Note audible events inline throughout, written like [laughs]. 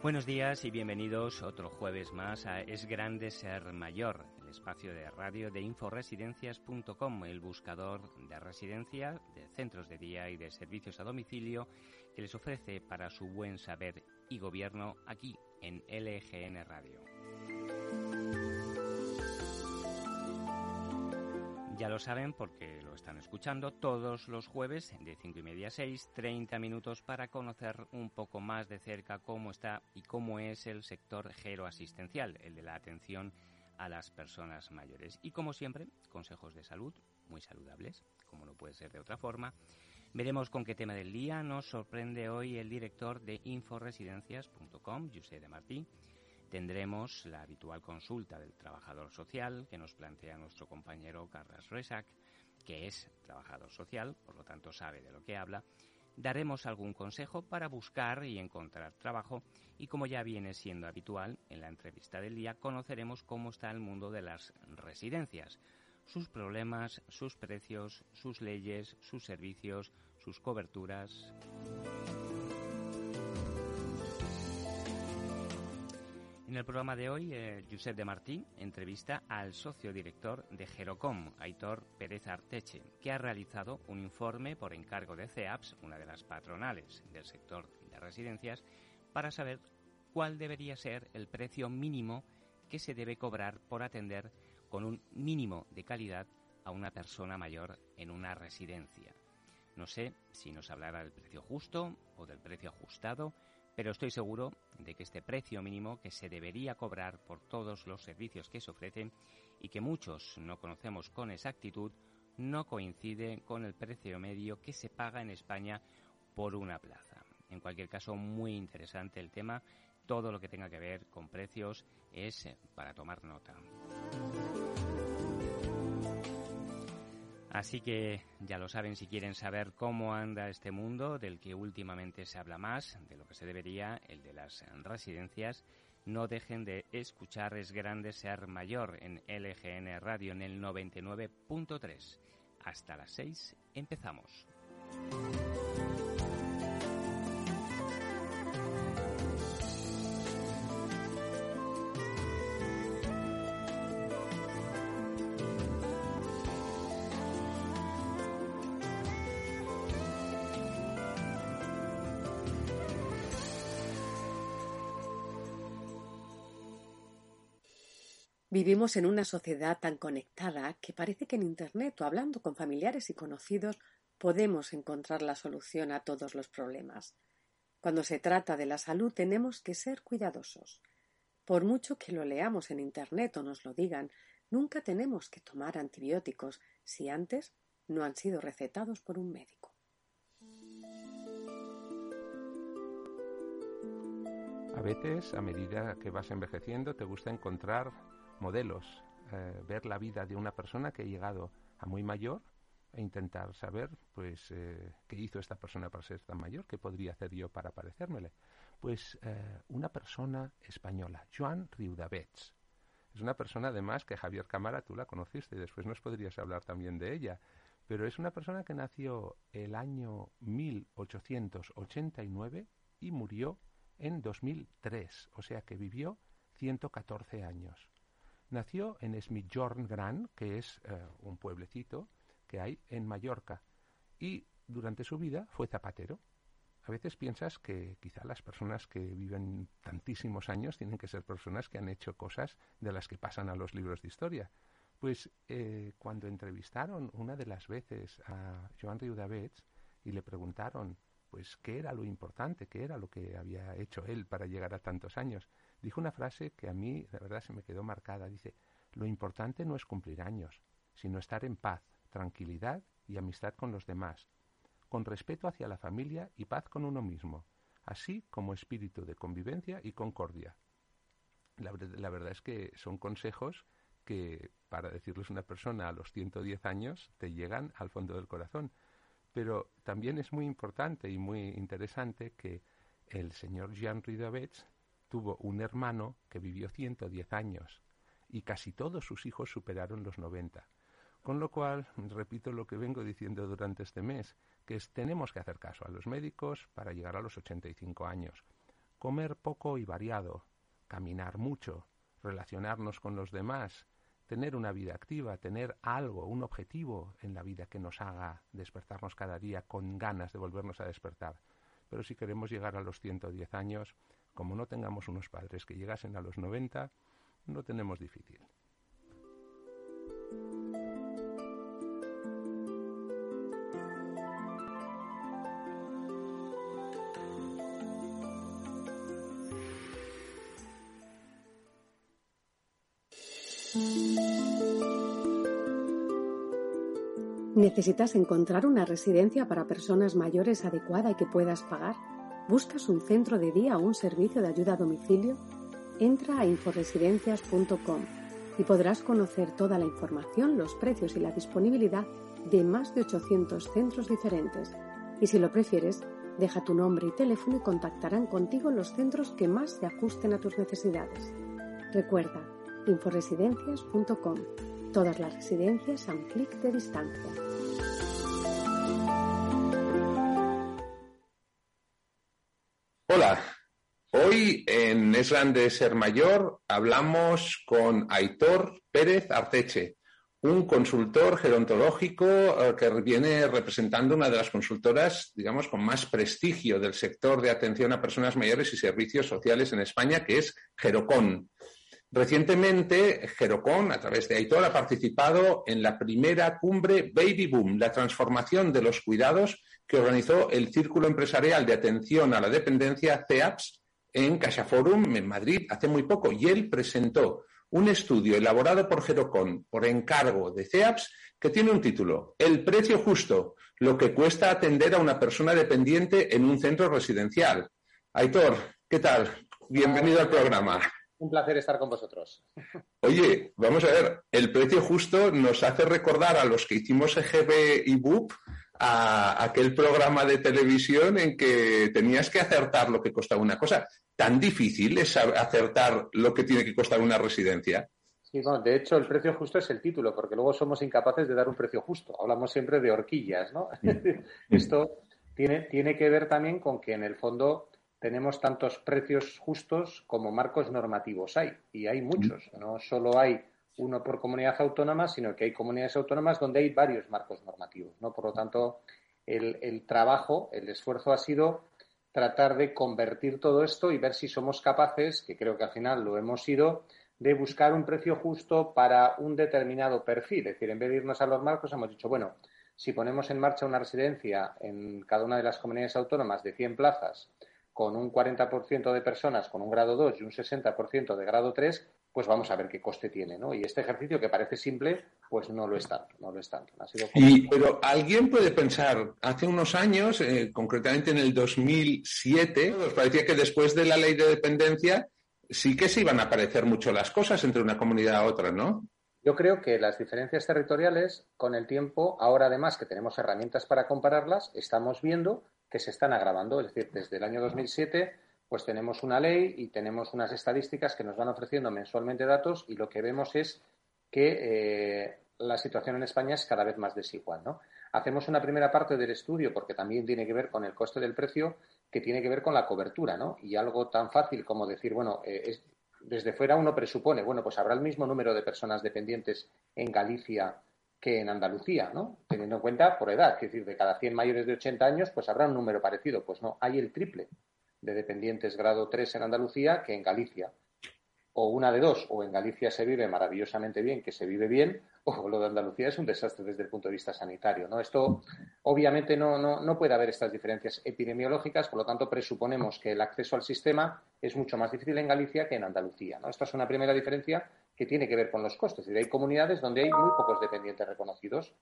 Buenos días y bienvenidos otro jueves más a Es Grande Ser Mayor, el espacio de radio de inforesidencias.com, el buscador de residencia, de centros de día y de servicios a domicilio que les ofrece para su buen saber y gobierno aquí en LGN Radio. Ya lo saben porque lo están escuchando todos los jueves de 5 y media a 6, 30 minutos para conocer un poco más de cerca cómo está y cómo es el sector geroasistencial, el de la atención a las personas mayores. Y como siempre, consejos de salud muy saludables, como no puede ser de otra forma. Veremos con qué tema del día nos sorprende hoy el director de inforesidencias.com, José de Martí Tendremos la habitual consulta del trabajador social que nos plantea nuestro compañero Carlos Resac, que es trabajador social, por lo tanto sabe de lo que habla. Daremos algún consejo para buscar y encontrar trabajo y como ya viene siendo habitual en la entrevista del día conoceremos cómo está el mundo de las residencias, sus problemas, sus precios, sus leyes, sus servicios, sus coberturas. En el programa de hoy, eh, Josep de Martí entrevista al socio director de Gerocom, Aitor Pérez Arteche, que ha realizado un informe por encargo de CEAPS, una de las patronales del sector de residencias, para saber cuál debería ser el precio mínimo que se debe cobrar por atender con un mínimo de calidad a una persona mayor en una residencia. No sé si nos hablará del precio justo o del precio ajustado, pero estoy seguro de que este precio mínimo que se debería cobrar por todos los servicios que se ofrecen y que muchos no conocemos con exactitud no coincide con el precio medio que se paga en España por una plaza. En cualquier caso, muy interesante el tema. Todo lo que tenga que ver con precios es para tomar nota. Así que ya lo saben, si quieren saber cómo anda este mundo del que últimamente se habla más, de lo que se debería, el de las residencias, no dejen de escuchar Es Grande Ser Mayor en LGN Radio en el 99.3. Hasta las 6 empezamos. Vivimos en una sociedad tan conectada que parece que en Internet o hablando con familiares y conocidos podemos encontrar la solución a todos los problemas. Cuando se trata de la salud tenemos que ser cuidadosos. Por mucho que lo leamos en Internet o nos lo digan, nunca tenemos que tomar antibióticos si antes no han sido recetados por un médico. A veces, a medida que vas envejeciendo, te gusta encontrar modelos, eh, ver la vida de una persona que ha llegado a muy mayor e intentar saber, pues, eh, qué hizo esta persona para ser tan mayor, qué podría hacer yo para parecérmele. Pues eh, una persona española, Joan Riudavets. Es una persona, además, que Javier Cámara tú la conociste y después nos podrías hablar también de ella. Pero es una persona que nació el año 1889 y murió en 2003, o sea que vivió 114 años. Nació en Smithjorn Gran, que es eh, un pueblecito que hay en Mallorca, y durante su vida fue zapatero. A veces piensas que quizá las personas que viven tantísimos años tienen que ser personas que han hecho cosas de las que pasan a los libros de historia. Pues eh, cuando entrevistaron una de las veces a Joan Riudavets y le preguntaron pues qué era lo importante, qué era lo que había hecho él para llegar a tantos años, dijo una frase que a mí de verdad se me quedó marcada. Dice, lo importante no es cumplir años, sino estar en paz, tranquilidad y amistad con los demás, con respeto hacia la familia y paz con uno mismo, así como espíritu de convivencia y concordia. La, la verdad es que son consejos que, para decirles una persona a los 110 años, te llegan al fondo del corazón. Pero también es muy importante y muy interesante que el señor Jean Ridovets tuvo un hermano que vivió 110 años y casi todos sus hijos superaron los 90. Con lo cual, repito lo que vengo diciendo durante este mes, que es, tenemos que hacer caso a los médicos para llegar a los 85 años. comer poco y variado, caminar mucho, relacionarnos con los demás, tener una vida activa, tener algo, un objetivo en la vida que nos haga despertarnos cada día con ganas de volvernos a despertar. Pero si queremos llegar a los 110 años, como no tengamos unos padres que llegasen a los 90, no tenemos difícil. ¿Necesitas encontrar una residencia para personas mayores adecuada y que puedas pagar? ¿Buscas un centro de día o un servicio de ayuda a domicilio? Entra a inforesidencias.com y podrás conocer toda la información, los precios y la disponibilidad de más de 800 centros diferentes. Y si lo prefieres, deja tu nombre y teléfono y contactarán contigo los centros que más se ajusten a tus necesidades. Recuerda, inforesidencias.com. Todas las residencias a un clic de distancia. Hoy en Es Grande Ser Mayor hablamos con Aitor Pérez Arteche, un consultor gerontológico eh, que viene representando una de las consultoras, digamos, con más prestigio del sector de atención a personas mayores y servicios sociales en España, que es Gerocon. Recientemente, Gerocon, a través de Aitor, ha participado en la primera cumbre Baby Boom, la transformación de los cuidados que organizó el Círculo Empresarial de Atención a la Dependencia, CEAPS, en CaixaForum, en Madrid, hace muy poco. Y él presentó un estudio elaborado por Gerocon por encargo de CEAPS que tiene un título, El precio justo, lo que cuesta atender a una persona dependiente en un centro residencial. Aitor, ¿qué tal? Bienvenido al programa. Un placer estar con vosotros. Oye, vamos a ver, el precio justo nos hace recordar a los que hicimos EGB y BUP a aquel programa de televisión en que tenías que acertar lo que costaba una cosa. ¿Tan difícil es acertar lo que tiene que costar una residencia? Sí, de hecho el precio justo es el título, porque luego somos incapaces de dar un precio justo. Hablamos siempre de horquillas, ¿no? [laughs] Esto tiene, tiene que ver también con que en el fondo tenemos tantos precios justos como marcos normativos hay, y hay muchos. No solo hay uno por comunidad autónoma, sino que hay comunidades autónomas donde hay varios marcos normativos. ¿no? Por lo tanto, el, trabajo, el esfuerzo ha sido tratar de convertir todo esto y ver si somos capaces, que creo que al final lo hemos sido, de buscar un precio justo para un determinado perfil. Es decir, en vez de irnos a los marcos, hemos dicho, bueno, si ponemos en marcha una residencia en cada una de las comunidades autónomas de 100 plazas, con un 40% de personas con un grado 2 y un 60% de grado 3, pues vamos a ver qué coste tiene, ¿no? Y este ejercicio que parece simple, pues no lo es tanto, no lo es tanto. pero alguien puede pensar, hace unos años, eh, concretamente en el 2007, nos parecía que después de la ley de dependencia sí que se iban a parecer mucho las cosas entre una comunidad a otra, ¿no? Yo creo que las diferencias territoriales, con el tiempo, ahora además que tenemos herramientas para compararlas, estamos viendo que se están agravando. Es decir, desde el año 2007 pues tenemos una ley y tenemos unas estadísticas que nos van ofreciendo mensualmente datos y lo que vemos es que eh, la situación en España es cada vez más desigual. ¿no? Hacemos una primera parte del estudio porque también tiene que ver con el coste del precio, que tiene que ver con la cobertura. ¿no? Y algo tan fácil como decir, bueno, eh, desde fuera uno presupone, bueno, pues habrá el mismo número de personas dependientes en Galicia que en Andalucía, ¿no? Teniendo en cuenta por edad, es decir, de cada 100 mayores de 80 años, pues habrá un número parecido. Pues no, hay el triple de dependientes grado 3 en Andalucía que en Galicia. O una de dos, o en Galicia se vive maravillosamente bien, que se vive bien, o lo de Andalucía es un desastre desde el punto de vista sanitario. ¿no? Esto, obviamente, no, no, no puede haber estas diferencias epidemiológicas, por lo tanto, presuponemos que el acceso al sistema es mucho más difícil en Galicia que en Andalucía. ¿no? Esta es una primera diferencia que tiene que ver con los costes. hay comunidades donde hay muy pocos dependientes reconocidos.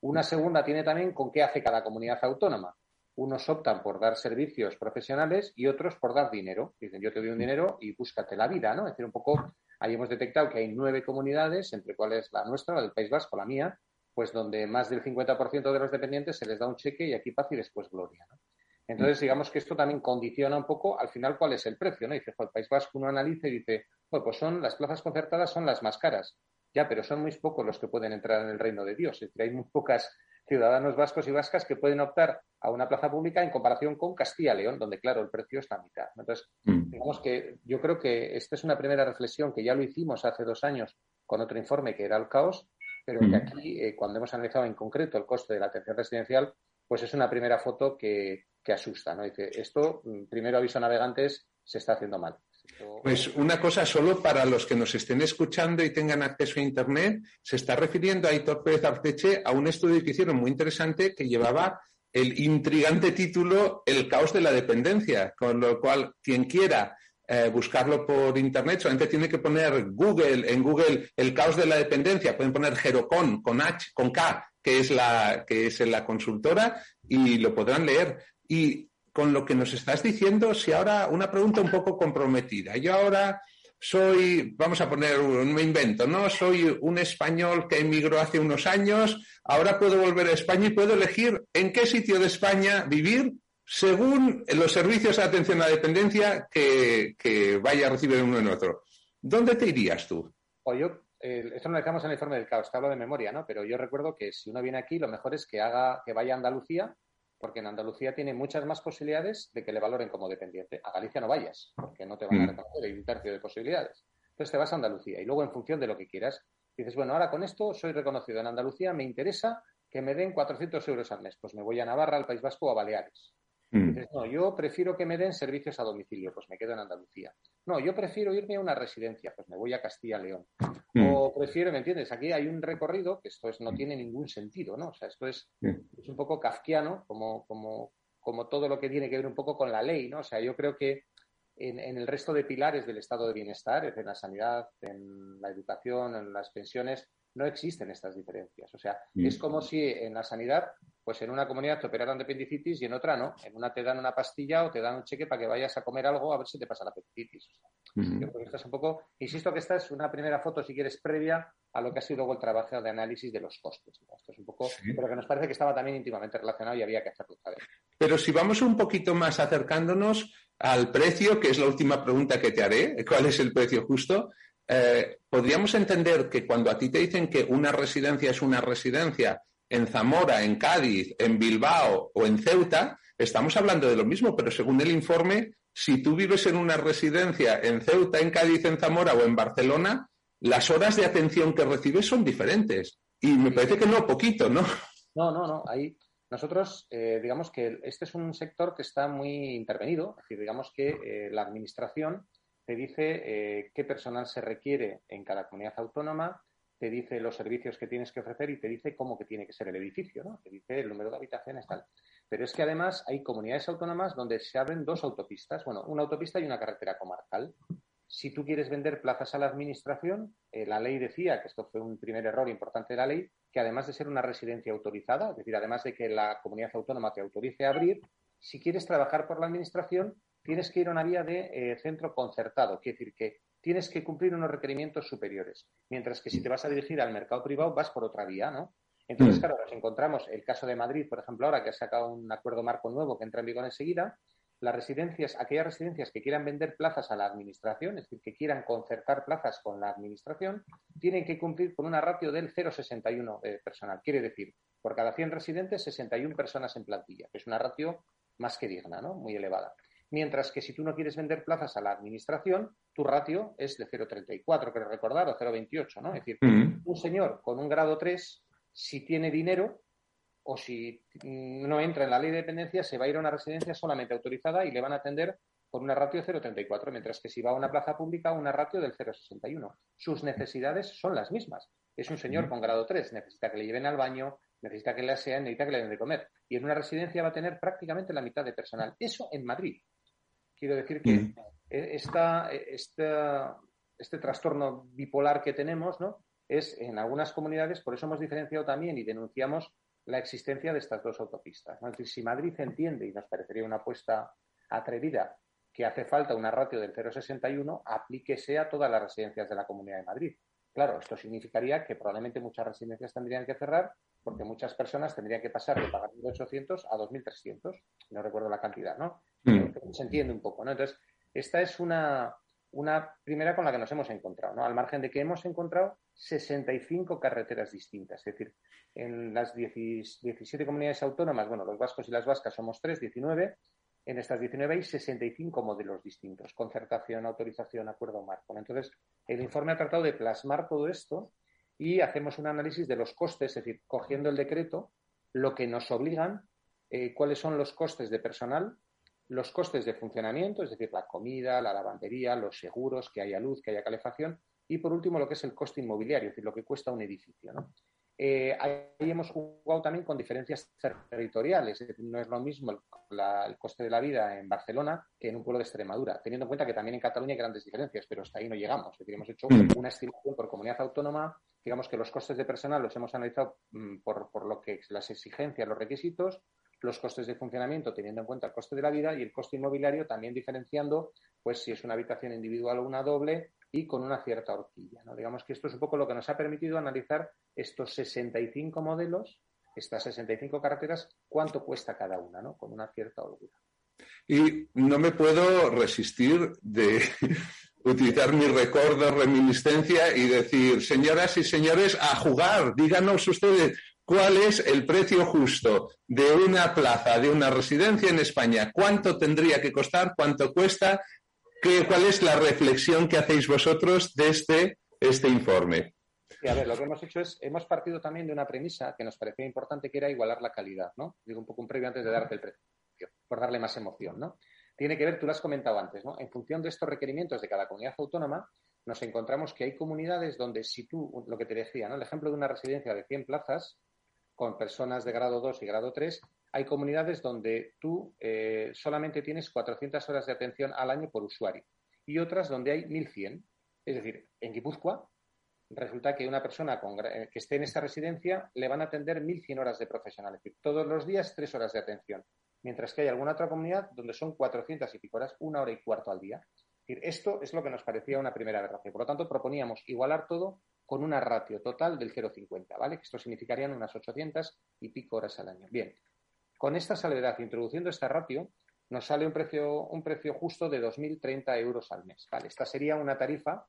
Una segunda tiene también con qué hace cada comunidad autónoma unos optan por dar servicios profesionales y otros por dar dinero. Dicen, yo te doy un dinero y búscate la vida, ¿no? Es decir, un poco, ahí hemos detectado que hay nueve comunidades, entre cuales la nuestra, la del País Vasco, la mía, pues donde más del 50% de los dependientes se les da un cheque y aquí paz y después gloria, ¿no? Entonces, digamos que esto también condiciona un poco al final cuál es el precio, ¿no? Dice, el País Vasco uno analiza y dice, pues son las plazas concertadas son las más caras. Ya, pero son muy pocos los que pueden entrar en el reino de Dios. Es decir, hay muy pocas ciudadanos vascos y vascas que pueden optar a una plaza pública en comparación con Castilla-León, donde, claro, el precio es la mitad. Entonces, mm. digamos que yo creo que esta es una primera reflexión que ya lo hicimos hace dos años con otro informe que era el caos, pero que mm. aquí, eh, cuando hemos analizado en concreto el coste de la atención residencial, pues es una primera foto que, que asusta, ¿no? Dice, esto, mm, primero aviso a navegantes, se está haciendo mal. Pues una cosa solo para los que nos estén escuchando y tengan acceso a Internet, se está refiriendo a Aitor Pérez Arteche a un estudio que hicieron muy interesante que llevaba el intrigante título El caos de la dependencia, con lo cual quien quiera eh, buscarlo por Internet solamente tiene que poner Google, en Google el caos de la dependencia, pueden poner Gerocon con H, con K, que es la, que es la consultora, y lo podrán leer. Y con lo que nos estás diciendo, si ahora una pregunta un poco comprometida. Yo ahora soy, vamos a poner un invento, ¿no? Soy un español que emigró hace unos años, ahora puedo volver a España y puedo elegir en qué sitio de España vivir según los servicios de atención a la dependencia que, vaya a recibir uno en otro. ¿Dónde te irías tú? O yo, eh, esto no lo dejamos en el informe del caos, te hablo de memoria, ¿no? Pero yo recuerdo que si uno viene aquí, lo mejor es que haga, que vaya a Andalucía porque en Andalucía tiene muchas más posibilidades de que le valoren como dependiente. A Galicia no vayas, porque no te van a mm. reconocer, hay un tercio de posibilidades. Entonces te vas a Andalucía y luego en función de lo que quieras, dices, bueno, ahora con esto soy reconocido en Andalucía, me interesa que me den 400 euros al mes, pues me voy a Navarra, al País Vasco o a Baleares. Mm. No, yo prefiero que me den servicios a domicilio, pues me quedo en Andalucía. No, yo prefiero irme a una residencia, pues me voy a Castilla-León. Mm. O prefiero, ¿me entiendes? Aquí hay un recorrido que esto es, no tiene ningún sentido, ¿no? O sea, esto es, es un poco kafkiano, como, como, como todo lo que tiene que ver un poco con la ley, ¿no? O sea, yo creo que en, en, el resto de pilares del estado de bienestar, en la sanidad, en la educación, en las pensiones, no existen estas diferencias. O sea, mm. es como si en la sanidad, pues en una comunidad te operaran de apendicitis y en otra no. En una te dan una pastilla o te dan un cheque para que vayas a comer algo a ver si te pasa la apendicitis. Yo creo que un poco, insisto que esta es una primera foto, si quieres, previa a lo que ha sido luego el trabajo de análisis de los costes. Esto es un poco, pero que nos parece que estaba también íntimamente relacionado y había que hacerlo. Pero si vamos un poquito más acercándonos al precio, que es la última pregunta que te haré, ¿cuál es el precio justo? Eh, podríamos entender que cuando a ti te dicen que una residencia es una residencia en Zamora, en Cádiz, en Bilbao o en Ceuta, estamos hablando de lo mismo, pero según el informe, si tú vives en una residencia en Ceuta, en Cádiz, en Zamora o en Barcelona, las horas de atención que recibes son diferentes. Y me parece que no, poquito, ¿no? No, no, no. Ahí nosotros, eh, digamos que este es un sector que está muy intervenido. Es digamos que eh, la administración te dice eh, qué personal se requiere en cada comunidad autónoma, te dice los servicios que tienes que ofrecer y te dice cómo que tiene que ser el edificio, ¿no? Te dice el número de habitaciones, tal. Pero es que además hay comunidades autónomas donde se abren dos autopistas, bueno, una autopista y una carretera comarcal. Si tú quieres vender plazas a la administración, eh, la ley decía, que esto fue un primer error importante de la ley, que además de ser una residencia autorizada, es decir, además de que la comunidad autónoma te autorice a abrir, si quieres trabajar por la administración, tienes que ir a una vía de eh, centro concertado, quiere decir que tienes que cumplir unos requerimientos superiores, mientras que si te vas a dirigir al mercado privado vas por otra vía, ¿no? Entonces, mm. claro, nos encontramos el caso de Madrid, por ejemplo, ahora que ha sacado un acuerdo marco nuevo que entra en vigor enseguida, las residencias, aquellas residencias que quieran vender plazas a la administración, es decir, que quieran concertar plazas con la administración, tienen que cumplir con una ratio del 0,61 eh, personal. Quiere decir, por cada 100 residentes, 61 personas en plantilla, que es una ratio más que digna, ¿no? Muy elevada mientras que si tú no quieres vender plazas a la administración, tu ratio es de 0,34, creo recordar, o 0,28, ¿no? Es decir, un señor con un grado 3, si tiene dinero o si no entra en la ley de dependencia, se va a ir a una residencia solamente autorizada y le van a atender con una ratio de 0,34, mientras que si va a una plaza pública, una ratio del 0,61. Sus necesidades son las mismas. Es un señor con grado 3, necesita que le lleven al baño, necesita que le asean, necesita que le den de comer. Y en una residencia va a tener prácticamente la mitad de personal. Eso en Madrid. Quiero decir que mm. Esta, e, esta, este trastorno bipolar que tenemos ¿no? es en algunas comunidades, por eso hemos diferenciado también y denunciamos la existencia de estas dos autopistas. ¿no? Es decir, si Madrid entiende, y nos parecería una apuesta atrevida, que hace falta una ratio del 0,61, aplíquese a todas las residencias de la Comunidad de Madrid. Claro, esto significaría que probablemente muchas residencias tendrían que cerrar porque muchas personas tendrían que pasar de pagar 1.800 a 2.300, no recuerdo la cantidad, ¿no? Mm. Se entiende un poco, ¿no? Entonces, esta es una, una primera con la que nos hemos encontrado, ¿no? Al margen de que hemos encontrado 65 carreteras distintas. Es decir, en las 17 comunidades autónomas, bueno, los vascos y las vascas somos tres, 19. En estas 19 hay 65 modelos distintos, concertación, autorización, acuerdo marco. Entonces, el informe ha tratado de plasmar todo esto y hacemos un análisis de los costes, es decir, cogiendo el decreto, lo que nos obligan, eh, cuáles son los costes de personal, los costes de funcionamiento, es decir, la comida, la lavandería, los seguros, que haya luz, que haya calefacción, y por último lo que es el coste inmobiliario, es decir, lo que cuesta un edificio. Eh, ahí hemos jugado también con diferencias territoriales, es decir, no es lo mismo el, coste de la vida en Barcelona que en un pueblo de Extremadura, teniendo en cuenta que también en Cataluña hay grandes diferencias, pero hasta ahí no llegamos. Es decir, hemos hecho mm. una estimación por comunidad autónoma, digamos que los costes de personal los hemos analizado mm, por, por lo que las exigencias, los requisitos, los costes de funcionamiento teniendo en cuenta el coste de la vida y el coste inmobiliario también diferenciando pues si es una habitación individual o una doble y con una cierta horquilla. ¿no? Digamos que esto es un poco lo que nos ha permitido analizar estos 65 modelos, estas 65 carreteras, cuánto cuesta cada una, ¿no? con una cierta holgura. Y no me puedo resistir de [laughs] utilizar mi recuerdo, reminiscencia y decir, señoras y señores, a jugar, díganos ustedes cuál es el precio justo de una plaza, de una residencia en España, cuánto tendría que costar, cuánto cuesta, ¿Qué, cuál es la reflexión que hacéis vosotros desde este informe. a ver, lo que hemos hecho es, hemos partido también de una premisa que nos parecía importante, que era igualar la calidad, ¿no? Digo un poco un previo antes de darte el precio, por darle más emoción, ¿no? Tiene que ver, tú lo has comentado antes, ¿no? En función de estos requerimientos de cada comunidad autónoma, nos encontramos que hay comunidades donde si tú, lo que te decía, ¿no? El ejemplo de una residencia de 100 plazas, con personas de grado 2 y grado 3, hay comunidades donde tú eh, solamente tienes 400 horas de atención al año por usuario y otras donde hay 1.100. Es decir, en Guipúzcoa resulta que una persona eh, que esté en esta residencia le van a atender 1.100 horas de profesional, es decir, todos los días tres horas de atención, mientras que hay alguna otra comunidad donde son 400 y pico horas, una hora y cuarto al día. Es decir, esto es lo que nos parecía una primera aberración. Por lo tanto, proponíamos igualar todo con una ratio total del 0,50, ¿vale? Esto significarían unas 800 y pico horas al año. Bien, con esta salvedad, introduciendo esta ratio, nos sale un precio, un precio justo de 2.030 euros al mes, ¿vale? Esta sería una tarifa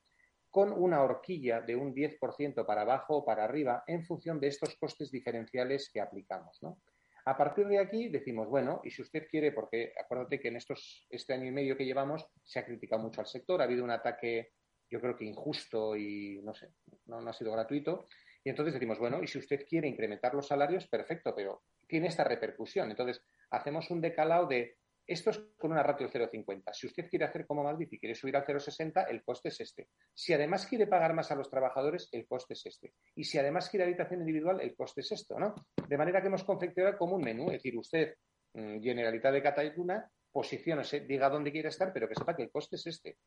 con una horquilla de un 10% para abajo o para arriba en función de estos costes diferenciales que aplicamos, ¿no? A partir de aquí decimos, bueno, y si usted quiere, porque acuérdate que en estos, este año y medio que llevamos se ha criticado mucho al sector, ha habido un ataque yo creo que injusto y no sé, no, ha sido gratuito. Y entonces decimos, bueno, y si usted quiere incrementar los salarios, perfecto, pero tiene esta repercusión. Entonces, hacemos un decalado de esto es con una ratio 0,50. Si usted quiere hacer como Madrid y quiere subir al 0,60, el coste es este. Si además quiere pagar más a los trabajadores, el coste es este. Y si además quiere habitación individual, el coste es esto, ¿no? De manera que hemos confeccionado como un menú, es decir, usted, mm, Generalitat de Cataluña, posiciónese, diga dónde quiere estar, pero que sepa que el coste es este.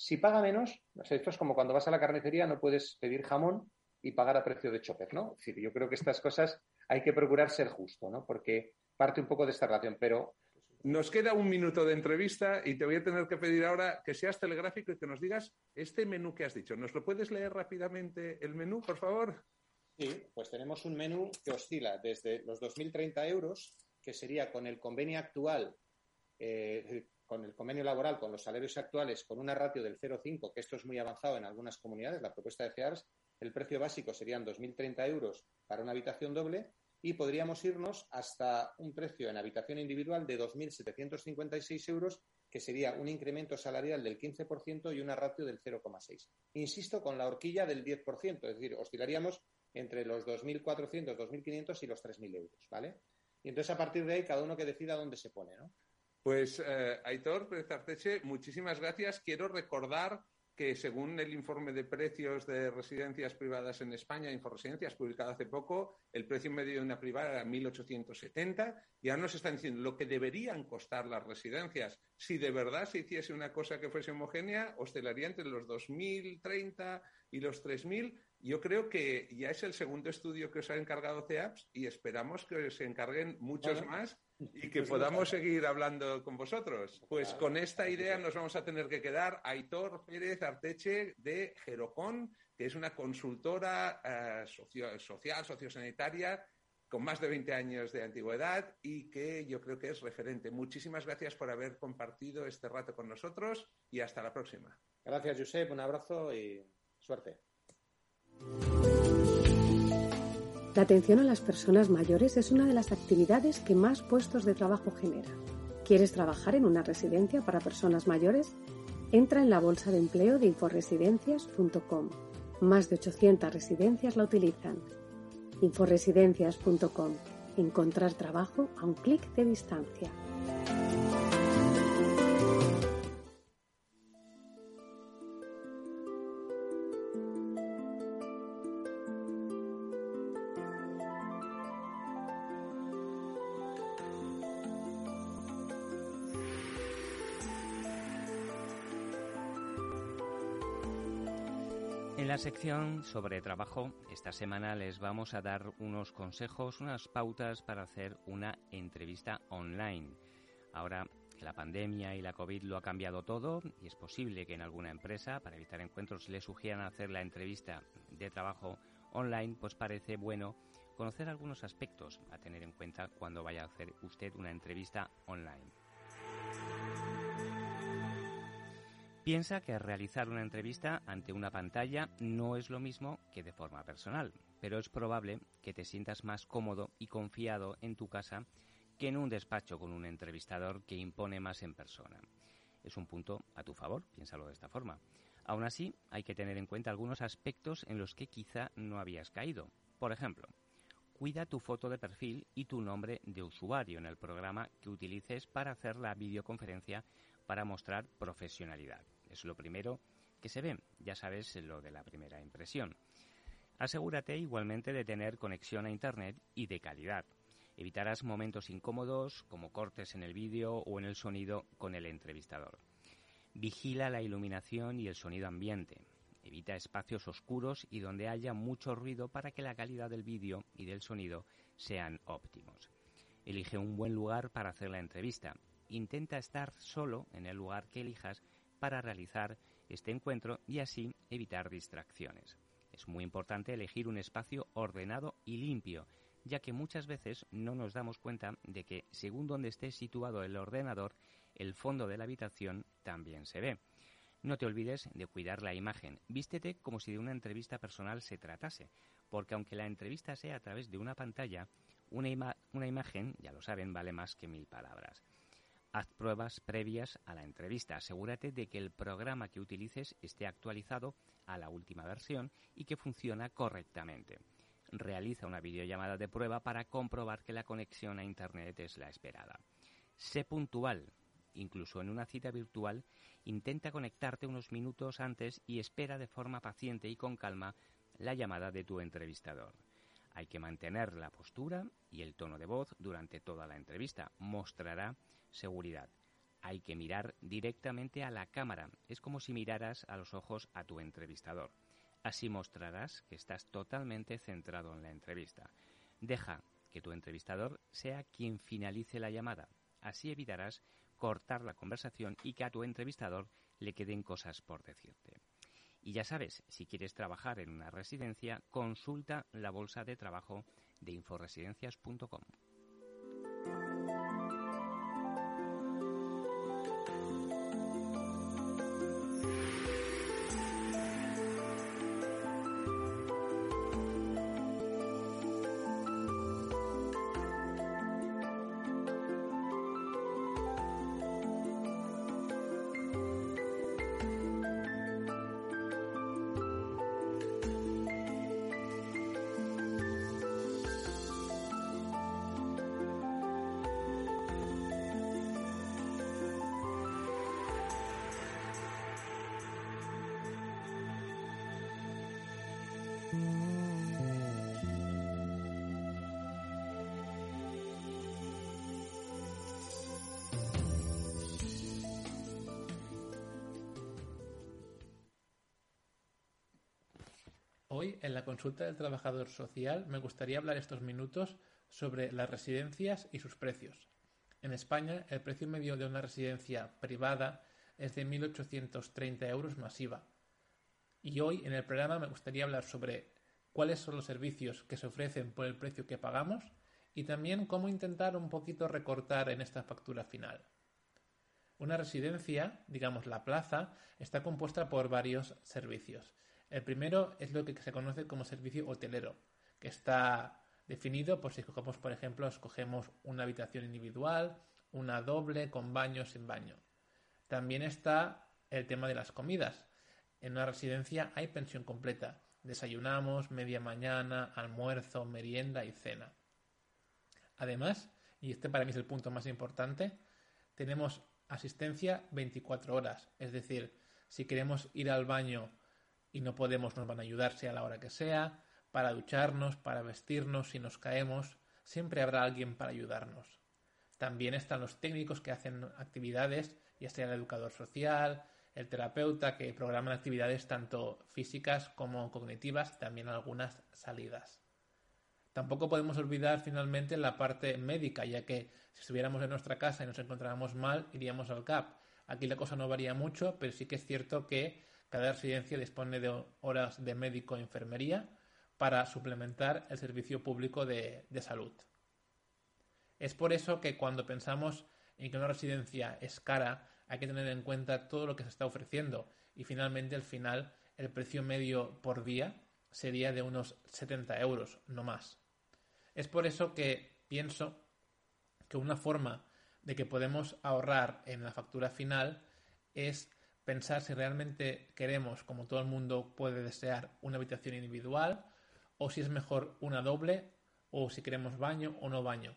Si paga menos, esto es como cuando vas a la carnicería, no puedes pedir jamón y pagar a precio de chopper, ¿no? Es decir, yo creo que estas cosas hay que procurar ser justo, ¿no? Porque parte un poco de esta relación, pero... Nos queda un minuto de entrevista y te voy a tener que pedir ahora que seas telegráfico y que nos digas este menú que has dicho. ¿Nos lo puedes leer rápidamente el menú, por favor? Sí, pues tenemos un menú que oscila desde los 2.030 euros, que sería con el convenio actual, eh, con el convenio laboral, con los salarios actuales, con una ratio del 0,5, que esto es muy avanzado en algunas comunidades, la propuesta de CEARS, el precio básico serían 2.030 euros para una habitación doble y podríamos irnos hasta un precio en habitación individual de 2.756 euros, que sería un incremento salarial del 15% y una ratio del 0,6. Insisto, con la horquilla del 10%, es decir, oscilaríamos entre los 2.400, 2.500 y los 3.000 euros, ¿vale? Y entonces a partir de ahí cada uno que decida dónde se pone, ¿no? Pues eh, Aitor Pérez Arteche, muchísimas gracias. Quiero recordar que según el informe de precios de residencias privadas en España, Inforesidencias, publicado hace poco, el precio medio de una privada era 1.870 y ahora nos están diciendo lo que deberían costar las residencias. Si de verdad se hiciese una cosa que fuese homogénea, oscilaría entre los 2.030 y los 3.000 yo creo que ya es el segundo estudio que os ha encargado CEAPS y esperamos que se encarguen muchos más y que podamos seguir hablando con vosotros. Pues con esta idea nos vamos a tener que quedar. Aitor Pérez Arteche de Gerocon, que es una consultora eh, social, sociosanitaria con más de 20 años de antigüedad y que yo creo que es referente. Muchísimas gracias por haber compartido este rato con nosotros y hasta la próxima. Gracias, Josep. Un abrazo y suerte. La atención a las personas mayores es una de las actividades que más puestos de trabajo genera. ¿Quieres trabajar en una residencia para personas mayores? Entra en la bolsa de empleo de inforesidencias.com. Más de 800 residencias la utilizan. inforesidencias.com. Encontrar trabajo a un clic de distancia. Sección sobre trabajo, esta semana les vamos a dar unos consejos, unas pautas para hacer una entrevista online. Ahora la pandemia y la COVID lo ha cambiado todo y es posible que en alguna empresa, para evitar encuentros, le sugieran hacer la entrevista de trabajo online, pues parece bueno conocer algunos aspectos a tener en cuenta cuando vaya a hacer usted una entrevista online. Piensa que realizar una entrevista ante una pantalla no es lo mismo que de forma personal, pero es probable que te sientas más cómodo y confiado en tu casa que en un despacho con un entrevistador que impone más en persona. Es un punto a tu favor, piénsalo de esta forma. Aún así, hay que tener en cuenta algunos aspectos en los que quizá no habías caído. Por ejemplo, cuida tu foto de perfil y tu nombre de usuario en el programa que utilices para hacer la videoconferencia para mostrar profesionalidad. Es lo primero que se ve, ya sabes lo de la primera impresión. Asegúrate igualmente de tener conexión a Internet y de calidad. Evitarás momentos incómodos como cortes en el vídeo o en el sonido con el entrevistador. Vigila la iluminación y el sonido ambiente. Evita espacios oscuros y donde haya mucho ruido para que la calidad del vídeo y del sonido sean óptimos. Elige un buen lugar para hacer la entrevista. Intenta estar solo en el lugar que elijas para realizar este encuentro y así evitar distracciones. Es muy importante elegir un espacio ordenado y limpio, ya que muchas veces no nos damos cuenta de que según donde esté situado el ordenador, el fondo de la habitación también se ve. No te olvides de cuidar la imagen. Vístete como si de una entrevista personal se tratase, porque aunque la entrevista sea a través de una pantalla, una, una imagen, ya lo saben, vale más que mil palabras. Haz pruebas previas a la entrevista. Asegúrate de que el programa que utilices esté actualizado a la última versión y que funciona correctamente. Realiza una videollamada de prueba para comprobar que la conexión a Internet es la esperada. Sé puntual. Incluso en una cita virtual, intenta conectarte unos minutos antes y espera de forma paciente y con calma la llamada de tu entrevistador. Hay que mantener la postura y el tono de voz durante toda la entrevista. Mostrará seguridad. Hay que mirar directamente a la cámara. Es como si miraras a los ojos a tu entrevistador. Así mostrarás que estás totalmente centrado en la entrevista. Deja que tu entrevistador sea quien finalice la llamada. Así evitarás cortar la conversación y que a tu entrevistador le queden cosas por decirte. Y ya sabes, si quieres trabajar en una residencia, consulta la bolsa de trabajo de inforesidencias.com. Hoy, en la consulta del trabajador social, me gustaría hablar estos minutos sobre las residencias y sus precios. En España, el precio medio de una residencia privada es de 1.830 euros masiva. Y hoy, en el programa, me gustaría hablar sobre cuáles son los servicios que se ofrecen por el precio que pagamos y también cómo intentar un poquito recortar en esta factura final. Una residencia, digamos la plaza, está compuesta por varios servicios. El primero es lo que se conoce como servicio hotelero, que está definido por si escogemos, por ejemplo, escogemos una habitación individual, una doble con baño sin baño. También está el tema de las comidas. En una residencia hay pensión completa. Desayunamos, media mañana, almuerzo, merienda y cena. Además, y este para mí es el punto más importante, tenemos asistencia 24 horas. Es decir, si queremos ir al baño y no podemos, nos van a ayudar sea la hora que sea, para ducharnos, para vestirnos, si nos caemos, siempre habrá alguien para ayudarnos. También están los técnicos que hacen actividades, ya sea el educador social, el terapeuta, que programan actividades tanto físicas como cognitivas, también algunas salidas. Tampoco podemos olvidar finalmente la parte médica, ya que si estuviéramos en nuestra casa y nos encontráramos mal, iríamos al CAP. Aquí la cosa no varía mucho, pero sí que es cierto que cada residencia dispone de horas de médico e enfermería para suplementar el servicio público de, de salud. Es por eso que cuando pensamos en que una residencia es cara, hay que tener en cuenta todo lo que se está ofreciendo y finalmente al final el precio medio por día sería de unos 70 euros, no más. Es por eso que pienso que una forma de que podemos ahorrar en la factura final es pensar si realmente queremos, como todo el mundo puede desear, una habitación individual o si es mejor una doble o si queremos baño o no baño.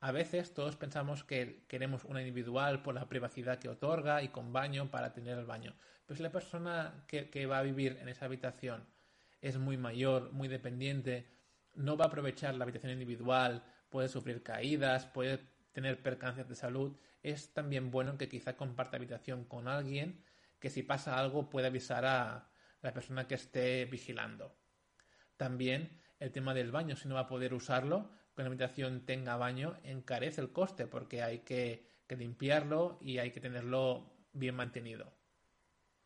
A veces todos pensamos que queremos una individual por la privacidad que otorga y con baño para tener el baño. Pero si la persona que, que va a vivir en esa habitación es muy mayor, muy dependiente, no va a aprovechar la habitación individual, puede sufrir caídas, puede tener percancias de salud, es también bueno que quizá comparta habitación con alguien que si pasa algo pueda avisar a la persona que esté vigilando. También el tema del baño, si no va a poder usarlo, que una habitación tenga baño, encarece el coste porque hay que, que limpiarlo y hay que tenerlo bien mantenido.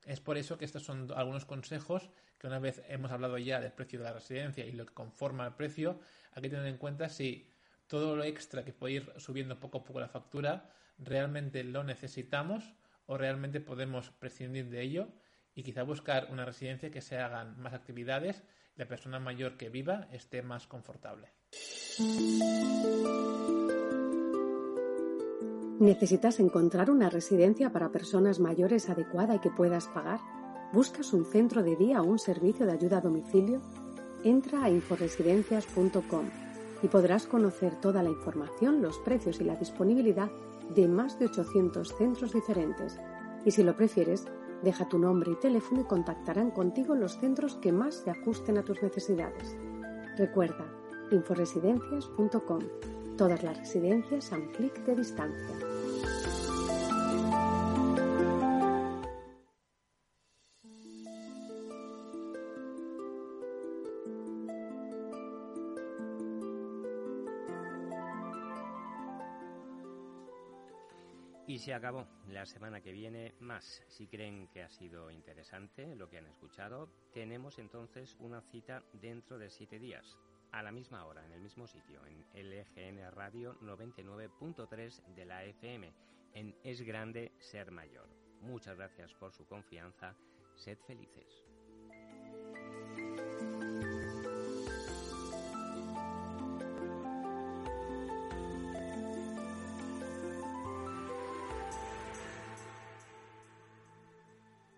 Es por eso que estos son algunos consejos que una vez hemos hablado ya del precio de la residencia y lo que conforma el precio, hay que tener en cuenta si todo lo extra que puede ir subiendo poco a poco la factura realmente lo necesitamos o realmente podemos prescindir de ello y quizá buscar una residencia que se hagan más actividades y la persona mayor que viva esté más confortable. ¿Necesitas encontrar una residencia para personas mayores adecuada y que puedas pagar? ¿Buscas un centro de día o un servicio de ayuda a domicilio? Entra a inforesidencias.com y podrás conocer toda la información, los precios y la disponibilidad de más de 800 centros diferentes. Y si lo prefieres, deja tu nombre y teléfono y contactarán contigo los centros que más se ajusten a tus necesidades. Recuerda, inforesidencias.com. Todas las residencias a un clic de distancia. Se acabó. La semana que viene más. Si creen que ha sido interesante lo que han escuchado, tenemos entonces una cita dentro de siete días, a la misma hora, en el mismo sitio, en LGN Radio 99.3 de la FM, en Es Grande Ser Mayor. Muchas gracias por su confianza. Sed felices.